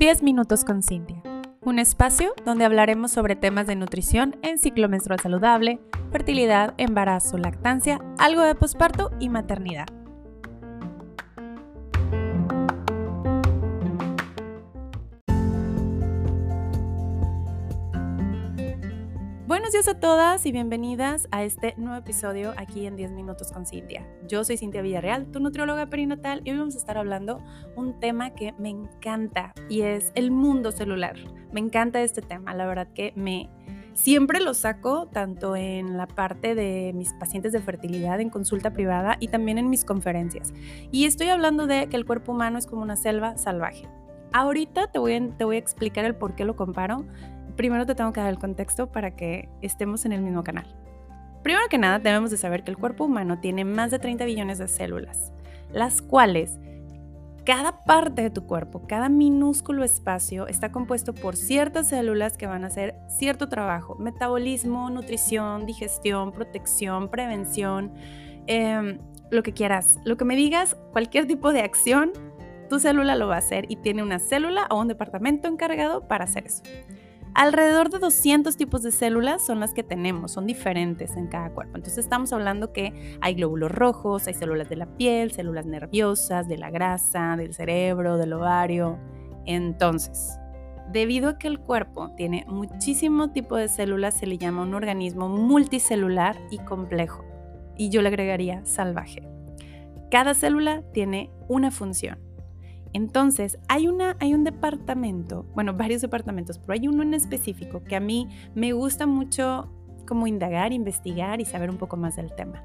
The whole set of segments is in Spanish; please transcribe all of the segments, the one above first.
10 minutos con Cintia, un espacio donde hablaremos sobre temas de nutrición en ciclo menstrual saludable, fertilidad, embarazo, lactancia, algo de posparto y maternidad. Buenos días a todas y bienvenidas a este nuevo episodio aquí en 10 minutos con Cintia. Yo soy Cintia Villarreal, tu nutrióloga perinatal y hoy vamos a estar hablando un tema que me encanta y es el mundo celular. Me encanta este tema, la verdad que me siempre lo saco tanto en la parte de mis pacientes de fertilidad en consulta privada y también en mis conferencias. Y estoy hablando de que el cuerpo humano es como una selva salvaje. Ahorita te voy a, te voy a explicar el por qué lo comparo primero te tengo que dar el contexto para que estemos en el mismo canal. Primero que nada, debemos de saber que el cuerpo humano tiene más de 30 billones de células, las cuales cada parte de tu cuerpo, cada minúsculo espacio está compuesto por ciertas células que van a hacer cierto trabajo, metabolismo, nutrición, digestión, protección, prevención, em, lo que quieras, lo que me digas, cualquier tipo de acción, tu célula lo va a hacer y tiene una célula o un departamento encargado para hacer eso. Alrededor de 200 tipos de células son las que tenemos, son diferentes en cada cuerpo. Entonces estamos hablando que hay glóbulos rojos, hay células de la piel, células nerviosas, de la grasa, del cerebro, del ovario. Entonces, debido a que el cuerpo tiene muchísimo tipo de células, se le llama un organismo multicelular y complejo. Y yo le agregaría salvaje. Cada célula tiene una función. Entonces, hay, una, hay un departamento, bueno, varios departamentos, pero hay uno en específico que a mí me gusta mucho como indagar, investigar y saber un poco más del tema,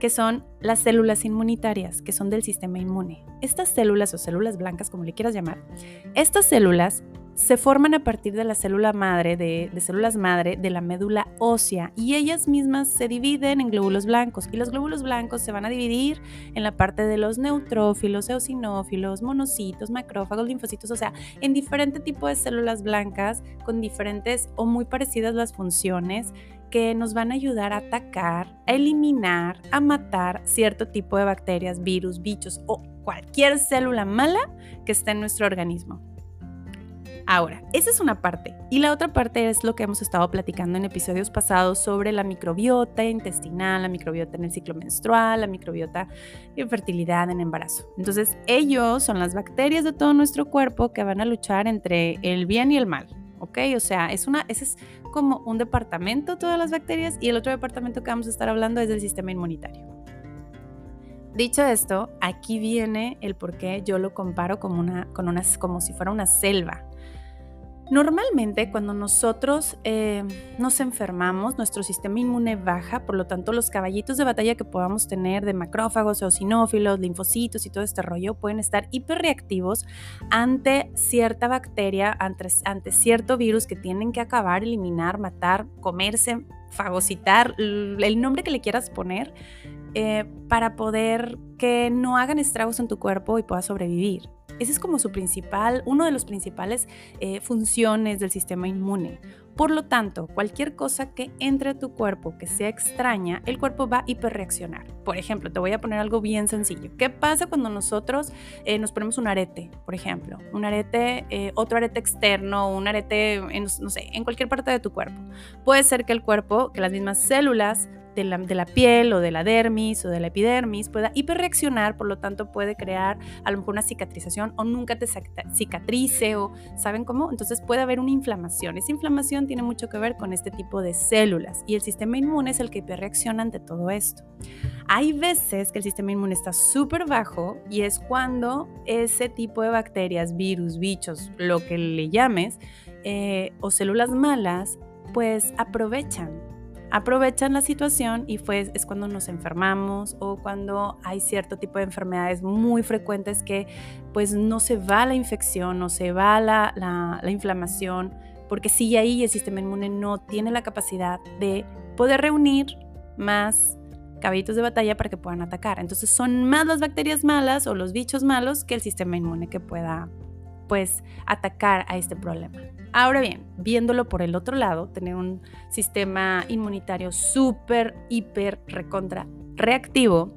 que son las células inmunitarias, que son del sistema inmune. Estas células o células blancas, como le quieras llamar, estas células se forman a partir de la célula madre, de, células madre de la médula ósea y ellas mismas se dividen en glóbulos blancos y los glóbulos blancos se van a dividir en la parte de los neutrófilos, eosinófilos, monocitos, macrófagos, linfocitos, o sea, en diferente tipo de células blancas con diferentes o muy parecidas las funciones que nos van a ayudar a atacar, a eliminar, a matar cierto tipo de bacterias, virus, bichos o cualquier célula mala que esté en nuestro organismo. Ahora, esa es una parte. Y la otra parte es lo que hemos estado platicando en episodios pasados sobre la microbiota intestinal, la microbiota en el ciclo menstrual, la microbiota en fertilidad, en embarazo. Entonces, ellos son las bacterias de todo nuestro cuerpo que van a luchar entre el bien y el mal. ¿Ok? O sea, es una, ese es como un departamento todas las bacterias y el otro departamento que vamos a estar hablando es del sistema inmunitario. Dicho esto, aquí viene el por qué yo lo comparo como, una, con como si fuera una selva. Normalmente cuando nosotros eh, nos enfermamos, nuestro sistema inmune baja, por lo tanto los caballitos de batalla que podamos tener de macrófagos, eosinófilos, linfocitos y todo este rollo pueden estar hiperreactivos ante cierta bacteria, ante, cierto virus que tienen que acabar, eliminar, matar, comerse, fagocitar, el nombre que le quieras poner, eh, para poder que no hagan estragos en tu cuerpo y puedas sobrevivir. Ese es como su principal, uno de los principales eh, funciones del sistema inmune. Por lo tanto, cualquier cosa que entre a tu cuerpo que sea extraña, el cuerpo va a hiperreaccionar. Por ejemplo, te voy a poner algo bien sencillo. ¿Qué pasa cuando nosotros eh, nos ponemos un arete, por ejemplo? Un arete, eh, otro arete externo, un arete, no sé, en cualquier parte de tu cuerpo. Puede ser que el cuerpo, que las mismas células de la, piel o de la dermis o de la epidermis pueda hiperreaccionar, por lo tanto puede crear a lo mejor una cicatrización o nunca te cicatrice o ¿saben cómo? Entonces puede haber una inflamación. Esa inflamación tiene mucho que ver con este tipo de células y el sistema inmune es el que hiperreacciona ante todo esto. Hay veces que el sistema inmune está súper bajo y es cuando ese tipo de bacterias, virus, bichos, lo que le llames, eh, o células malas, pues aprovechan aprovechan la situación y pues es cuando nos enfermamos o cuando hay cierto tipo de enfermedades muy frecuentes que pues no se va la infección, no se va la, la, inflamación, porque sigue ahí el sistema inmune no tiene la capacidad de poder reunir más caballitos de batalla para que puedan atacar. Entonces son más las bacterias malas o los bichos malos que el sistema inmune que pueda pues atacar a este problema. Ahora bien, viéndolo por el otro lado, tener un sistema inmunitario súper, hiper, recontra reactivo,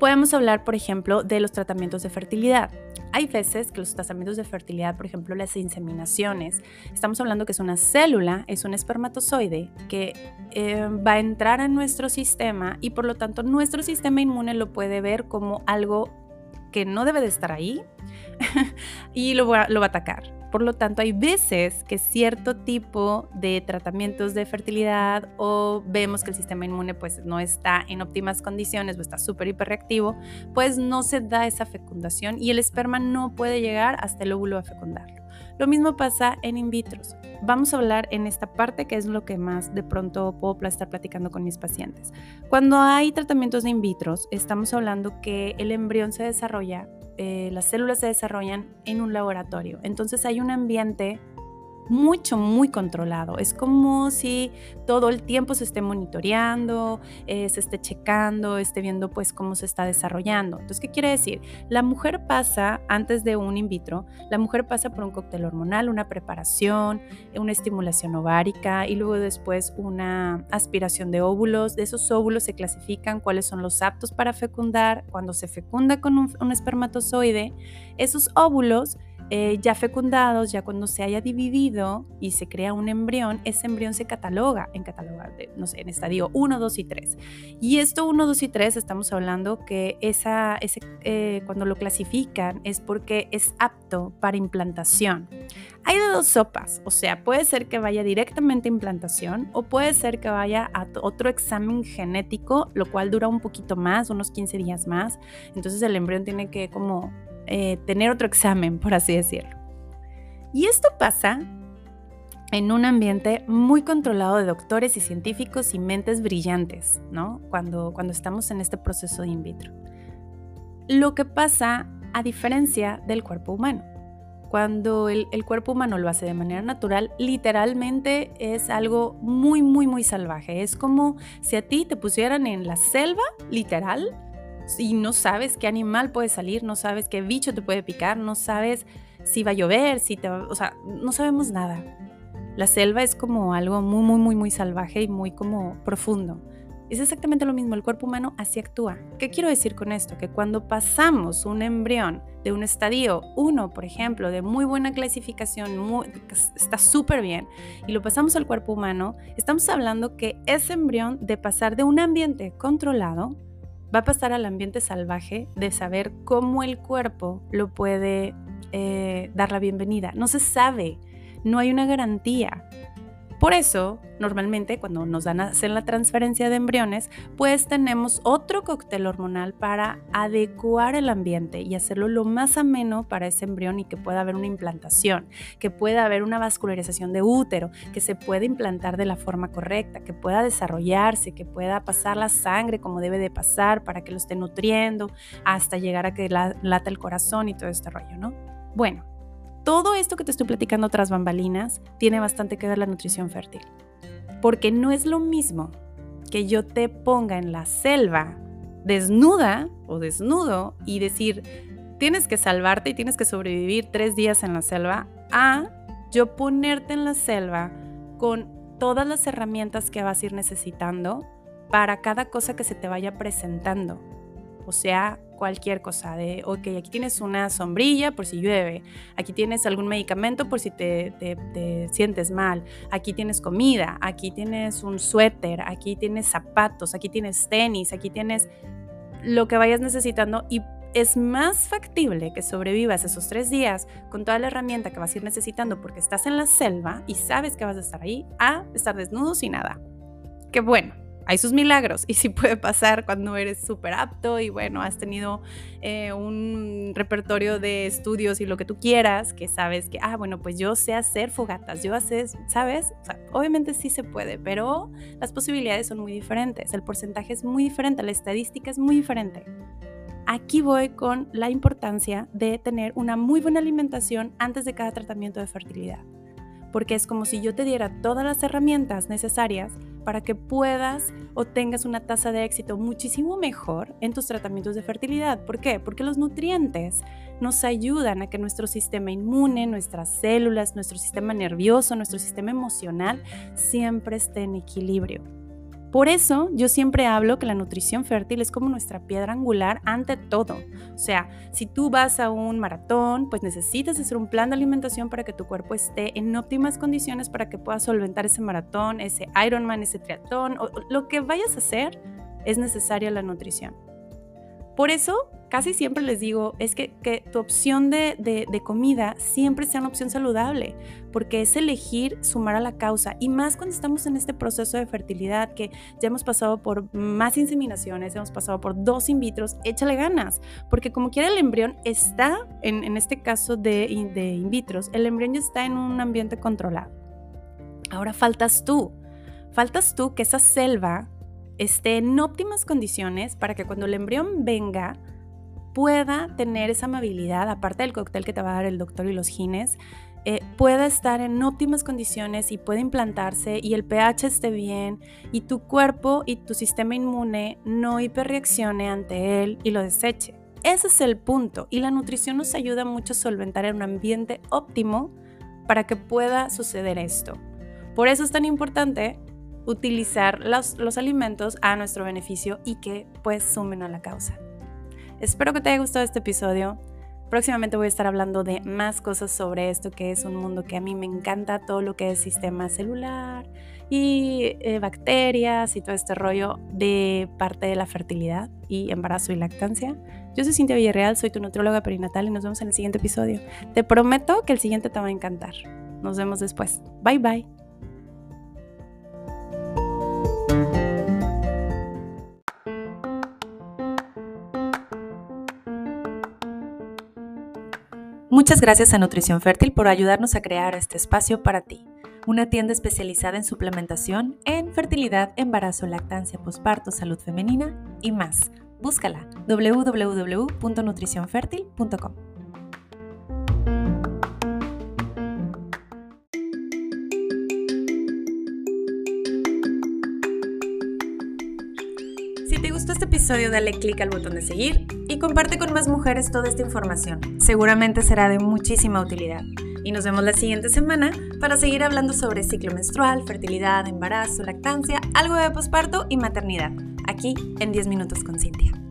Podemos hablar, por ejemplo, de los tratamientos de fertilidad. Hay veces que los tratamientos de fertilidad, por ejemplo, las inseminaciones, estamos hablando que es una célula, es un espermatozoide que eh, va a entrar a nuestro sistema y por lo tanto nuestro sistema inmune lo puede ver como algo que no debe de estar ahí y lo lo va a atacar. Por lo tanto, hay veces que cierto tipo de tratamientos de fertilidad o vemos que el sistema inmune pues no está en óptimas condiciones o está súper hiperreactivo, pues no se da esa fecundación y el esperma no puede llegar hasta el óvulo a fecundarlo. Lo mismo pasa en in vitro. Vamos a hablar en esta parte que es lo que más de pronto puedo estar platicando con mis pacientes. Cuando hay tratamientos de in vitro, estamos hablando que el embrión se desarrolla eh, las células se desarrollan en un laboratorio. Entonces hay un ambiente mucho, muy controlado. Es como si todo el tiempo se esté monitoreando, eh, se esté checando, esté viendo pues cómo se está desarrollando. Entonces, ¿qué quiere decir? La mujer pasa, antes de un in vitro, la mujer pasa por un cóctel hormonal, una preparación, una estimulación ovárica y luego después una aspiración de óvulos. De esos óvulos se clasifican cuáles son los aptos para fecundar. Cuando se fecunda con un espermatozoide, esos óvulos eh, ya fecundados, ya cuando se haya dividido y se crea un embrión, ese embrión se cataloga en cataloga no sé, en estadio 1, 2 y 3. Y esto 1, 2 y 3 estamos hablando que esa, ese, eh, cuando lo clasifican es porque es apto para implantación. Hay de dos sopas, o sea, puede ser que vaya directamente a implantación o puede ser que vaya a otro examen genético, lo cual dura un poquito más, unos 15 días más. Entonces el embrión tiene que como eh, tener otro examen, por así decirlo. Y esto pasa en un ambiente muy controlado de doctores y científicos y mentes brillantes, ¿no? Cuando, cuando estamos en este proceso de in vitro. Lo que pasa a diferencia del cuerpo humano. Cuando el, el, cuerpo humano lo hace de manera natural, literalmente es algo muy, muy, muy salvaje. Es como si a ti te pusieran en la selva, literal, y no sabes qué animal puede salir, no sabes qué bicho te puede picar, no sabes si va a llover, si te o sea, no sabemos nada. La selva es como algo muy, muy, muy, muy salvaje y muy como profundo. Es exactamente lo mismo, el cuerpo humano así actúa. ¿Qué quiero decir con esto? Que cuando pasamos un embrión de un estadio 1, por ejemplo, de muy buena clasificación, está súper bien, y lo pasamos al cuerpo humano, estamos hablando que ese embrión de pasar de un ambiente controlado va a pasar al ambiente salvaje de saber cómo el cuerpo lo puede eh, dar la bienvenida. No se sabe, no hay una garantía. Por eso, normalmente cuando nos dan a hacer la transferencia de embriones, pues tenemos otro cóctel hormonal para adecuar el ambiente y hacerlo lo más ameno para ese embrión y que pueda haber una implantación, que pueda haber una vascularización de útero, que se pueda implantar de la forma correcta, que pueda desarrollarse, que pueda pasar la sangre como debe de pasar para que lo esté nutriendo hasta llegar a que lata el corazón y todo este rollo, ¿no? Bueno, todo esto que te estoy platicando tras bambalinas tiene bastante que ver la nutrición fértil. Porque no es lo mismo que yo te ponga en la selva desnuda o desnudo y decir, tienes que salvarte y tienes que sobrevivir tres días en la selva, a yo ponerte en la selva con todas las herramientas que vas a ir necesitando para cada cosa que se te vaya presentando. O sea, cualquier cosa, de, ok, aquí tienes una sombrilla por si llueve, aquí tienes algún medicamento por si te, te, sientes mal, aquí tienes comida, aquí tienes un suéter, aquí tienes zapatos, aquí tienes tenis, aquí tienes lo que vayas necesitando y es más factible que sobrevivas esos tres días con toda la herramienta que vas a ir necesitando porque estás en la selva y sabes que vas a estar ahí, a estar desnudo sin nada. Qué bueno hay sus milagros y sí puede pasar cuando eres súper apto y bueno, has tenido eh, un repertorio de estudios y lo que tú quieras, que sabes que, ah, bueno, pues yo sé hacer fogatas, yo sé, ¿sabes? obviamente sí se puede, pero las posibilidades son muy diferentes, el porcentaje es muy diferente, la estadística es muy diferente. Aquí voy con la importancia de tener una muy buena alimentación antes de cada tratamiento de fertilidad, porque es como si yo te diera todas las herramientas necesarias para que puedas o tengas una tasa de éxito muchísimo mejor en tus tratamientos de fertilidad. ¿Por qué? Porque los nutrientes nos ayudan a que nuestro sistema inmune, nuestras células, nuestro sistema nervioso, nuestro sistema emocional siempre esté en equilibrio. Por eso yo siempre hablo que la nutrición fértil es como nuestra piedra angular ante todo. O sea, si tú vas a un maratón, pues necesitas hacer un plan de alimentación para que tu cuerpo esté en óptimas condiciones para que puedas solventar ese maratón, ese Ironman, ese triatlón, o lo que vayas a hacer, es necesaria la nutrición. Por eso, casi siempre les digo, es que, tu opción de, comida siempre sea una opción saludable, porque es elegir sumar a la causa. Y más cuando estamos en este proceso de fertilidad, que ya hemos pasado por más inseminaciones, hemos pasado por dos in vitros, échale ganas, porque como quiera el embrión está, en, en este caso de, de in vitros, el embrión ya está en un ambiente controlado. Ahora faltas tú. Faltas tú que esa selva esté en óptimas condiciones para que cuando el embrión venga pueda tener esa amabilidad, aparte del cóctel que te va a dar el doctor y los gines, eh, pueda estar en óptimas condiciones y pueda implantarse y el pH esté bien y tu cuerpo y tu sistema inmune no hiperreaccione ante él y lo deseche. Ese es el punto y la nutrición nos ayuda mucho a solventar en un ambiente óptimo para que pueda suceder esto. Por eso es tan importante utilizar los, los alimentos a nuestro beneficio y que pues sumen a la causa. Espero que te haya gustado este episodio. Próximamente voy a estar hablando de más cosas sobre esto, que es un mundo que a mí me encanta, todo lo que es sistema celular y eh, bacterias y todo este rollo de parte de la fertilidad y embarazo y lactancia. Yo soy Cintia Villarreal, soy tu nutrióloga perinatal y nos vemos en el siguiente episodio. Te prometo que el siguiente te va a encantar. Nos vemos después. Bye bye. Muchas gracias a Nutrición Fértil por ayudarnos a crear este espacio para ti. Una tienda especializada en suplementación, en fertilidad, embarazo, lactancia, posparto, salud femenina y más. Búscala www.nutricionfertil.com. te gustó este episodio, dale clic al botón de seguir y comparte con más mujeres toda esta información. Seguramente será de muchísima utilidad. Y nos vemos la siguiente semana para seguir hablando sobre ciclo menstrual, fertilidad, embarazo, lactancia, algo de posparto y maternidad, aquí en 10 minutos con Cintia.